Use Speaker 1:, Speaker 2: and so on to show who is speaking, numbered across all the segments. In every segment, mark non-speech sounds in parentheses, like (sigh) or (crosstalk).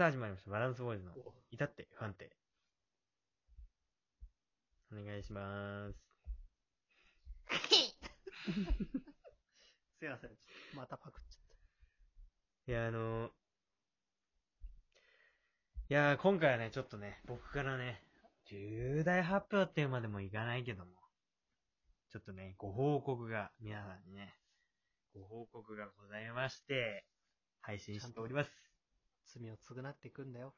Speaker 1: さあ始まりました。バランスボーイズの
Speaker 2: お
Speaker 1: 至って不安定。お願いします。
Speaker 2: すいません。またパクっちゃっ
Speaker 1: いや、あのー、いやー、今回はね、ちょっとね、僕からね、重大発表っていうまでもいかないけども、ちょっとね、ご報告が、皆さんにね、ご報告がございまして、配信しております。
Speaker 2: た。罪を償っていくんだよ。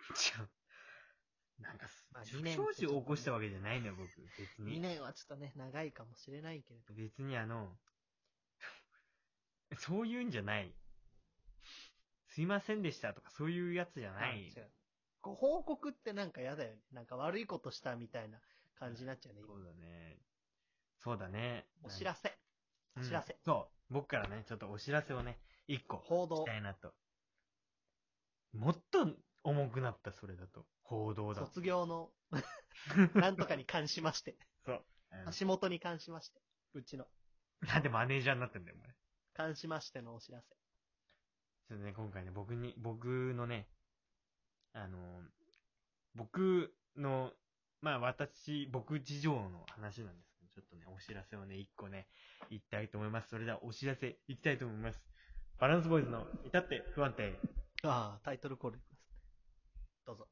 Speaker 1: なんかす、
Speaker 2: まあ
Speaker 1: 不
Speaker 2: 二年
Speaker 1: 祥事を起こしたわけじゃないのよ、僕。別
Speaker 2: 2
Speaker 1: に。
Speaker 2: 年はちょっとね、長いかもしれないけれど。
Speaker 1: 別にあの、(laughs) そういうんじゃない。すいませんでしたとか、そういうやつじゃな
Speaker 2: 違うご報告ってなんか嫌だよね。なんか悪いことしたみたいな感じになっちゃうね。今
Speaker 1: そうだね。そうだね。
Speaker 2: お知らせ。
Speaker 1: うん
Speaker 2: お知らせ。
Speaker 1: そう。僕からね、ちょっとお知らせをね、一個、
Speaker 2: 報道
Speaker 1: したいなと。もっと重くなった、それだと。報道だと。
Speaker 2: 卒業の、(laughs) なんとかに関しまして。
Speaker 1: そう。うん
Speaker 2: 足元に関しまして。うちの。
Speaker 1: なんでマネージャーになってんだよ、お前。
Speaker 2: 関しましてのお知らせ。
Speaker 1: ちょっとね、今回ね、僕に、僕のね、あの、僕の、まあ私、僕事情の話なんですけど、ちょっとね、お知らせをね、一個ね、言いたいと思います。それではお知らせ、いきたいと思います。バランスボーイズの、至って不安定。
Speaker 2: ああ、タイトルコールいきますね。どうぞ。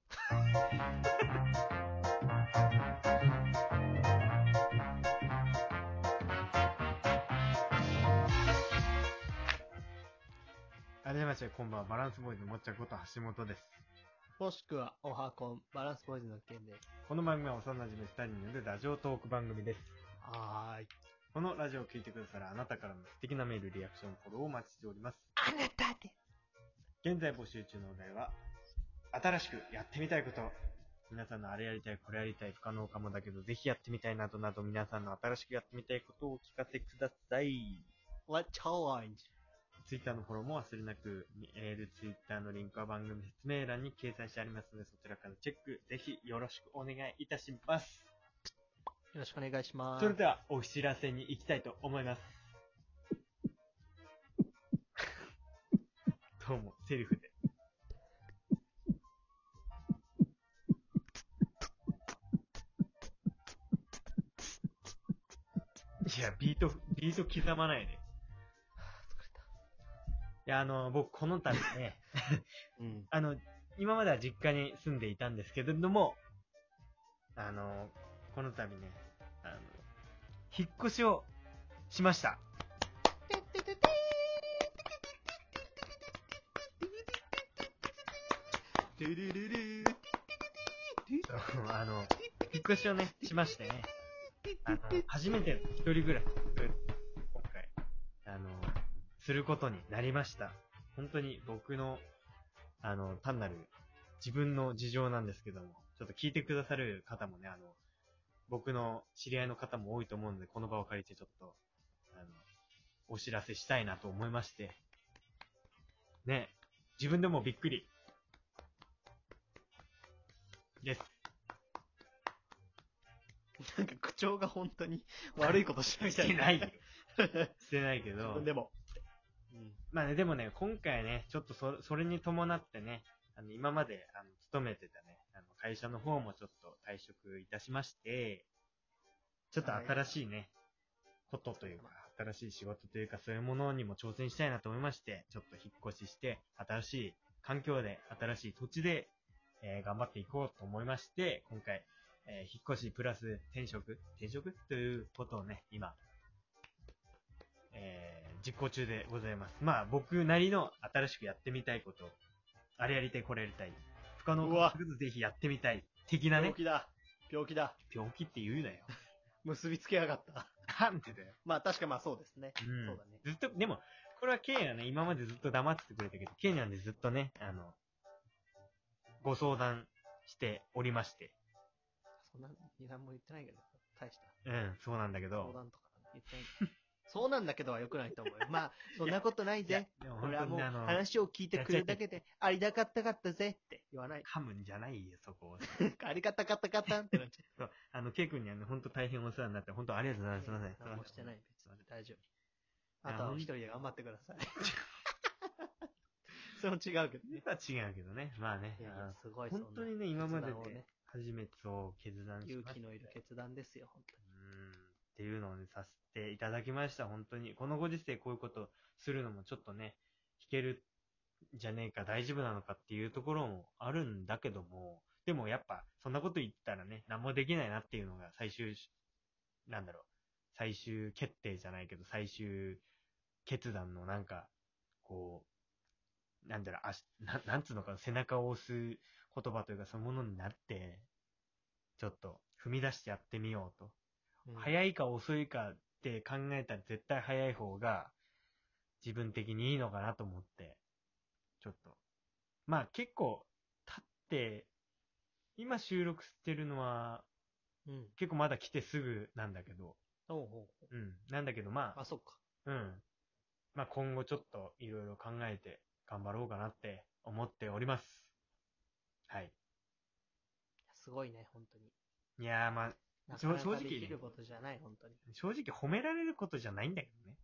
Speaker 1: 改めまして、こんばんは、バランスボーイズのもっちゃんこと橋本です。
Speaker 2: もしくは、おはこん、バランスボーイズの件です。
Speaker 1: この番組は幼馴染2人によるラジオトーク番組です。
Speaker 2: はーい。
Speaker 1: このラジオを聞いてくださるあなたからの素敵なメール、リアクション、フォローをお待ちしております。
Speaker 2: あなたで。
Speaker 1: 現在募集中のお題は、新しくやってみたいこと。皆さんのあれやりたい、これやりたい、不可能かもだけど、ぜひやってみたいなどなど、皆さんの新しくやってみたいことをお聞かせください。
Speaker 2: What challenge?
Speaker 1: ツイッターのフォローも忘れなく、メール、ツイッターのリンクは番組説明欄に掲載してありますので、そちらからチェック、ぜひよろしくお願いいたします。
Speaker 2: よろしくお願いします。
Speaker 1: それでは、お知らせに行きたいと思います。どうも、セリフで。いや、ビート、ビート刻まないで。いや、あの、僕、この度ね、(laughs)
Speaker 2: うん。
Speaker 1: あの、今までは実家に住んでいたんですけれども、あの、この度ね、あの、引っ越しをしました。
Speaker 2: ドゥルルル
Speaker 1: そうあの、引っ越しをね、しましてね、あの、初めての一人暮らし今回、あの、することになりました。本当に僕の、あの、単なる自分の事情なんですけども、ちょっと聞いてくださる方もね、あの、僕の知り合いの方も多いと思うので、この場を借りてちょっと、あの、お知らせしたいなと思いまして、ね、自分でもびっくり。です。
Speaker 2: なんか口調が本当に悪いことしたみたい
Speaker 1: してないよ。してないけど (laughs)
Speaker 2: でも。うん。
Speaker 1: まあね、でもね、今回ね、ちょっとそそれに伴ってね、あの、今まで、あの、勤めてたね、あの、会社の方もちょっと退職いたしまして、ちょっと新しいね、ことというか、新しい仕事というか、そういうものにも挑戦したいなと思いまして、ちょっと引っ越しして、新しい環境で、新しい土地で、えー頑張っていこうと思いまして、今回、えー引っ越しプラス転職？転職？ということをね、今、えー実行中でございます。まあ、僕なりの新しくやってみたいこと、あれやりたい、これやりたい、不可能
Speaker 2: うわ
Speaker 1: かもぜひやってみたい、的なね
Speaker 2: 病、気だ。病気だ。
Speaker 1: 病気って言うなよ。(laughs)
Speaker 2: 結びつけやがった。
Speaker 1: なんでだよ。
Speaker 2: まあ確かまあそうですね。
Speaker 1: うん。
Speaker 2: そうだね。
Speaker 1: ずっと、でも、これはケイはね、今までずっと黙っててくれたけど、ケイなんでずっとね、あの、ご相談しておりまして。
Speaker 2: そんな、何も言ってないけど、大した。
Speaker 1: うん、そうなんだけ
Speaker 2: 相
Speaker 1: ど。
Speaker 2: 談とか言ってないけど。そうなんだけどは良くないと思うよ。まあ、(laughs) そんなことない
Speaker 1: いや
Speaker 2: ぜ。
Speaker 1: でも
Speaker 2: 俺はもう
Speaker 1: あの、
Speaker 2: 話を聞いてくれるだけで、ありがたかったぜって言わない。
Speaker 1: 噛むんじゃないよ、そこを。(laughs)
Speaker 2: ありがたかったかったってなっちゃ
Speaker 1: そう、あの、ケイ君にはね、本当大変お世話になって、本当ありがとうございます。すいません。
Speaker 2: 何もしてない、別に。大丈夫。あとは一人で頑張ってください。(laughs) それも違うけどね。
Speaker 1: は違うけどね。まあね。
Speaker 2: いやいすごい
Speaker 1: 本当にね、今までで初めてそう決断し
Speaker 2: 勇
Speaker 1: ました。
Speaker 2: 気のいる決断ですよ、本当に。
Speaker 1: うん。っていうのをね、させていただきました、本当に。このご時世こういうことするのもちょっとね、弾けるんじゃねえか、大丈夫なのかっていうところもあるんだけども、でもやっぱ、そんなこと言ったらね、何もできないなっていうのが最終し、なんだろう、最終決定じゃないけど、最終決断のなんか、こう、なんだろう、あし、ななんつうのかな、背中を押す言葉というか、そういうものになって、ちょっと踏み出してやってみようと。
Speaker 2: うん
Speaker 1: 早いか遅いかって考えたら絶対早い方が自分的にいいのかなと思って、ちょっと。まあ結構経って、今収録してるのは
Speaker 2: うん。
Speaker 1: 結構まだ来てすぐなんだけど、
Speaker 2: おうおう
Speaker 1: うん。なんだけどま
Speaker 2: あ、
Speaker 1: あ、
Speaker 2: そっか。
Speaker 1: うん。まあ今後ちょっといろいろ考えて頑張ろうかなって思っております。はい。
Speaker 2: すごいね、本当に。
Speaker 1: いやーまあ、
Speaker 2: なかな
Speaker 1: 正直
Speaker 2: ることじゃない、本当に。
Speaker 1: 正直褒められることじゃないんだけどね。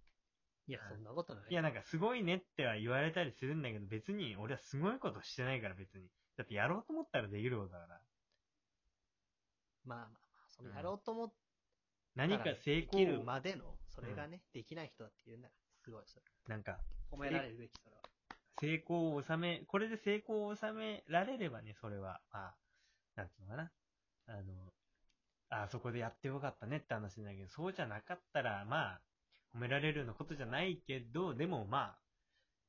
Speaker 2: いや、そんなことない。
Speaker 1: いや、なんかすごいねっては言われたりするんだけど、別に俺はすごいことしてないから別に。だってやろうと思ったらできることだから。
Speaker 2: まあまあまあ、その
Speaker 1: うん
Speaker 2: やろうと思っ
Speaker 1: 何か成
Speaker 2: できる
Speaker 1: 功、
Speaker 2: までの、それがね、できない人だっていうんだから、すごい、それ。
Speaker 1: なんか、
Speaker 2: 褒められるべき、それは。
Speaker 1: 成功を収め、これで成功を収められればね、それは、まあ、なんていうのかな。あの、あそこでやってよかったねって話だけど、そうじゃなかったら、まあ、褒められるようなことじゃないけど、でもまあ、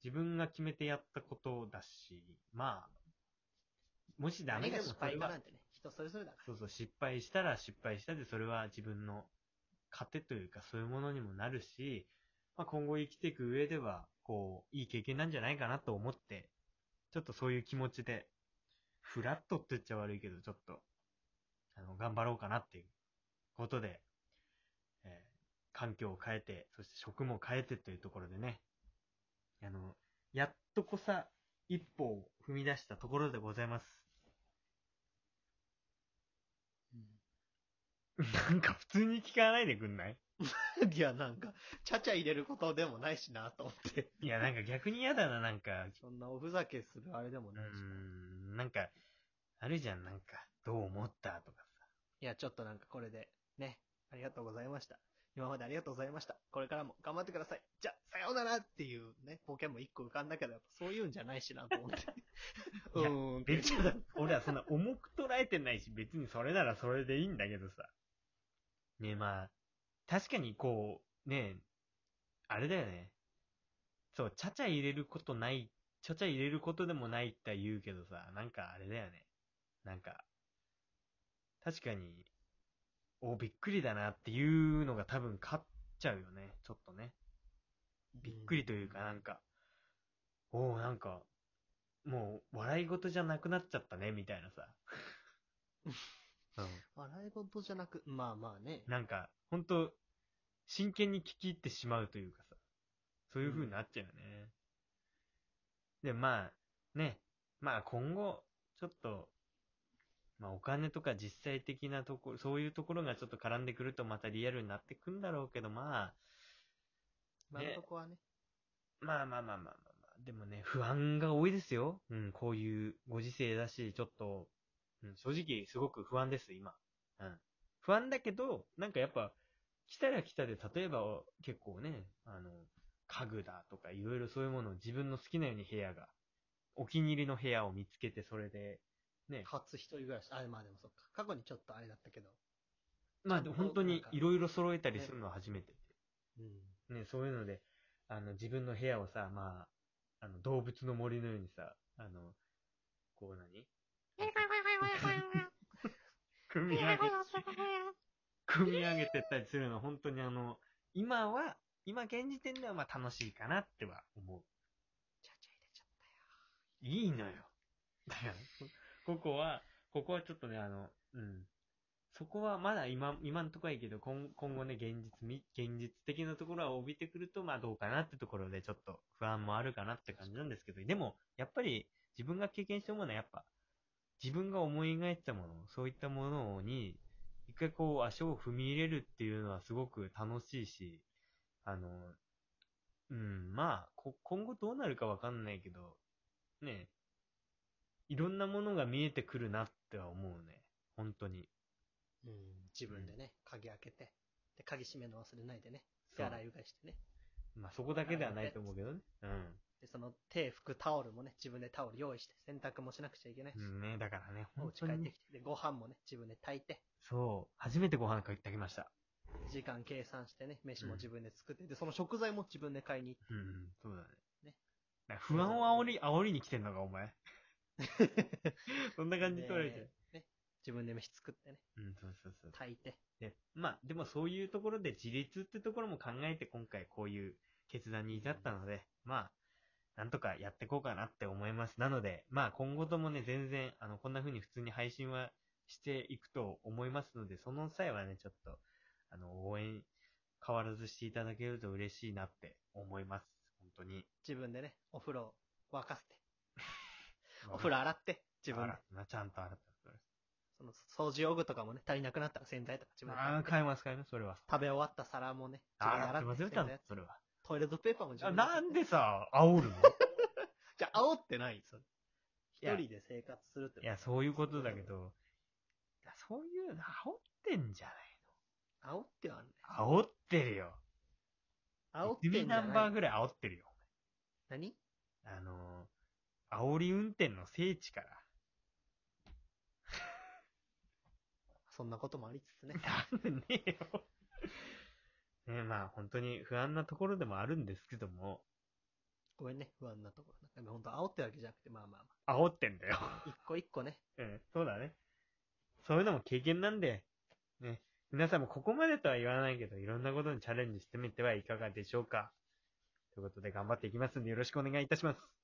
Speaker 1: 自分が決めてやったことだし、まあ、もしダメでもそれは
Speaker 2: それぞれだから。
Speaker 1: そうそう、失敗したら失敗したで、それは自分の糧というか、そういうものにもなるし、まあ、今後生きていく上では、こう、いい経験なんじゃないかなと思って、ちょっとそういう気持ちで、フラットって言っちゃ悪いけど、ちょっと、あの、頑張ろうかなっていうことで、えー環境を変えて、そして職も変えてというところでね、あの、やっとこさ、一歩を踏み出したところでございます。(laughs) なんか普通に聞かないでくんない？(laughs)
Speaker 2: いや、なんか、ちゃちゃ入れることでもないしな、と思って。
Speaker 1: いや、なんか逆に嫌だな、なんか。
Speaker 2: そんなおふざけするあれでも
Speaker 1: う
Speaker 2: ないしな。
Speaker 1: ーん、なんか、あるじゃん、なんか、どう思ったとかさ。
Speaker 2: いや、ちょっとなんかこれで、ね、ありがとうございました。今までありがとうございました。これからも頑張ってください。じゃ、さようならっていうね、ポケモン一個浮かんだけど、やっぱそういうんじゃないしなと思って。(laughs) (laughs) うん、
Speaker 1: 別に、俺はそんな重く捉えてないし、別にそれならそれでいいんだけどさ。ねまあ、確かにこう、ねあれだよね。そう、ちゃちゃ入れることない、ちゃちゃ入れることでもないって言うけどさ、なんかあれだよね。なんか、確かに、お、びっくりだなっていうのが多分勝っちゃうよね。ちょっとね。びっくりというかなんか、おおなんか、もう笑い事じゃなくなっちゃったね、みたいなさ。(laughs) うん。
Speaker 2: 笑い事じゃなく、まあまあね。
Speaker 1: なんか、ほんと、真剣に聞き入ってしまうというかさ、そういう風になっちゃうよね。で、まあ、ね、まあ今後、ちょっと、まあお金とか実際的なところ、そういうところがちょっと絡んでくるとまたリアルになってくんだろうけど、まあ、
Speaker 2: 今のとこはね。
Speaker 1: まあまあまあまあまあまあ、でもね、不安が多いですよ。うん、こういうご時世だし、ちょっと、うん、正直すごく不安です、今。うん。不安だけど、なんかやっぱ、来たら来たで、例えば結構ね、あの、家具だとかいろいろそういうものを自分の好きなように部屋が、お気に入りの部屋を見つけて、それで、ね、
Speaker 2: 初一人暮らし。あ、まあでもそっか。過去にちょっとあれだったけど。
Speaker 1: まあ本当にいろいろ揃えたりするのは初めて
Speaker 2: うん。
Speaker 1: で。ね、そういうので、あの、自分の部屋をさ、まあ、あの、動物の森のようにさ、あの、こう何？(laughs) 組み上げ、組み上げてったりするの、本当にあの、今は、今現時点ではまあ楽しいかなっては思う。
Speaker 2: ちゃちゃ入れちゃったよ。
Speaker 1: いいのよ。だから、ここは、ここはちょっとね、あの、うん。そこはまだ今、今のところはいいけど、今今後ね、現実み、現実的なところを帯びてくると、まあどうかなってところで、ちょっと不安もあるかなって感じなんですけど、でも、やっぱり自分が経験したものはやっぱ、自分が思い描いてたもの、そういったものに、一回こう足を踏み入れるっていうのはすごく楽しいし、あの、うん、まあ、こ今後どうなるかわかんないけど、ね、いろんなものが見えてくるなっては思うね。本当に。
Speaker 2: うん。自分でね、鍵開けて、で、鍵閉めるの忘れないでね、手洗いうがいしてね。
Speaker 1: まあそこだけではないと思うけどね。
Speaker 2: で、その手拭くタオルもね、自分でタオル用意して、洗濯もしなくちゃいけないし、
Speaker 1: うん。うんね、だからね、
Speaker 2: お家帰ってきて、で、ご飯もね、自分で炊いて、
Speaker 1: そう。初めてご飯炊きました。
Speaker 2: 時間計算してね、飯も自分で作って、で、その食材も自分で買いに行って、
Speaker 1: うんうん、そうだね。
Speaker 2: ね
Speaker 1: だから不安を煽り、煽りに来てんのか、お前。(laughs) そんな感じ取られてる。
Speaker 2: でね、自分で飯作ってね、
Speaker 1: うん、そうそうそう。
Speaker 2: 炊いて、
Speaker 1: で、まあ、でもそういうところで自立ってところも考えて今回こういう決断に至ったので、まあ、なんとかやっていこうかなって思います。なので、まあ今後ともね、全然、あの、こんな風に普通に配信はしていくと思いますので、その際はね、ちょっと、あの、応援変わらずしていただけると嬉しいなって思います。本当に。
Speaker 2: 自分でね、お風呂沸かせて、(laughs) お風呂洗って、自分で
Speaker 1: 洗。ったちゃんと洗った。
Speaker 2: その掃除用具とかもね、足りなくなったら洗剤とか自分で
Speaker 1: ああ、
Speaker 2: 買
Speaker 1: います、買います、それは。
Speaker 2: 食べ終わった皿もね、洗って
Speaker 1: 洗ってますよ、ちゃんとそれは。
Speaker 2: トイレットペーパーも自
Speaker 1: あ
Speaker 2: 分で。
Speaker 1: なんでさ、煽るの？(laughs)
Speaker 2: じゃあ、煽ってないそれ
Speaker 1: いや
Speaker 2: 一人で生活するって。
Speaker 1: いや、そういうことだけど、いやそういうの煽ってんじゃない
Speaker 2: 煽ってはね。
Speaker 1: の煽ってるよ。
Speaker 2: 煽ってんじゃ
Speaker 1: ナンバ。ーぐらい煽ってるよ。
Speaker 2: 何？
Speaker 1: あのー、煽り運転の聖地から。(laughs)
Speaker 2: そんなこともありつつね。(laughs)
Speaker 1: なんでねえよ。ねまあ本当に不安なところでもあるんですけども、
Speaker 2: ごめんね、不安なところ。なんか本当煽ってるわけじゃなくて、まあまあま
Speaker 1: 煽ってんだよ。
Speaker 2: あ。一個一個ね。(laughs)
Speaker 1: うん、そうだね。そういうのも経験なんで、ね、皆さんもここまでとは言わないけど、いろんなことにチャレンジしてみてはいかがでしょうか。ということで頑張っていきますんでよろしくお願いいたします。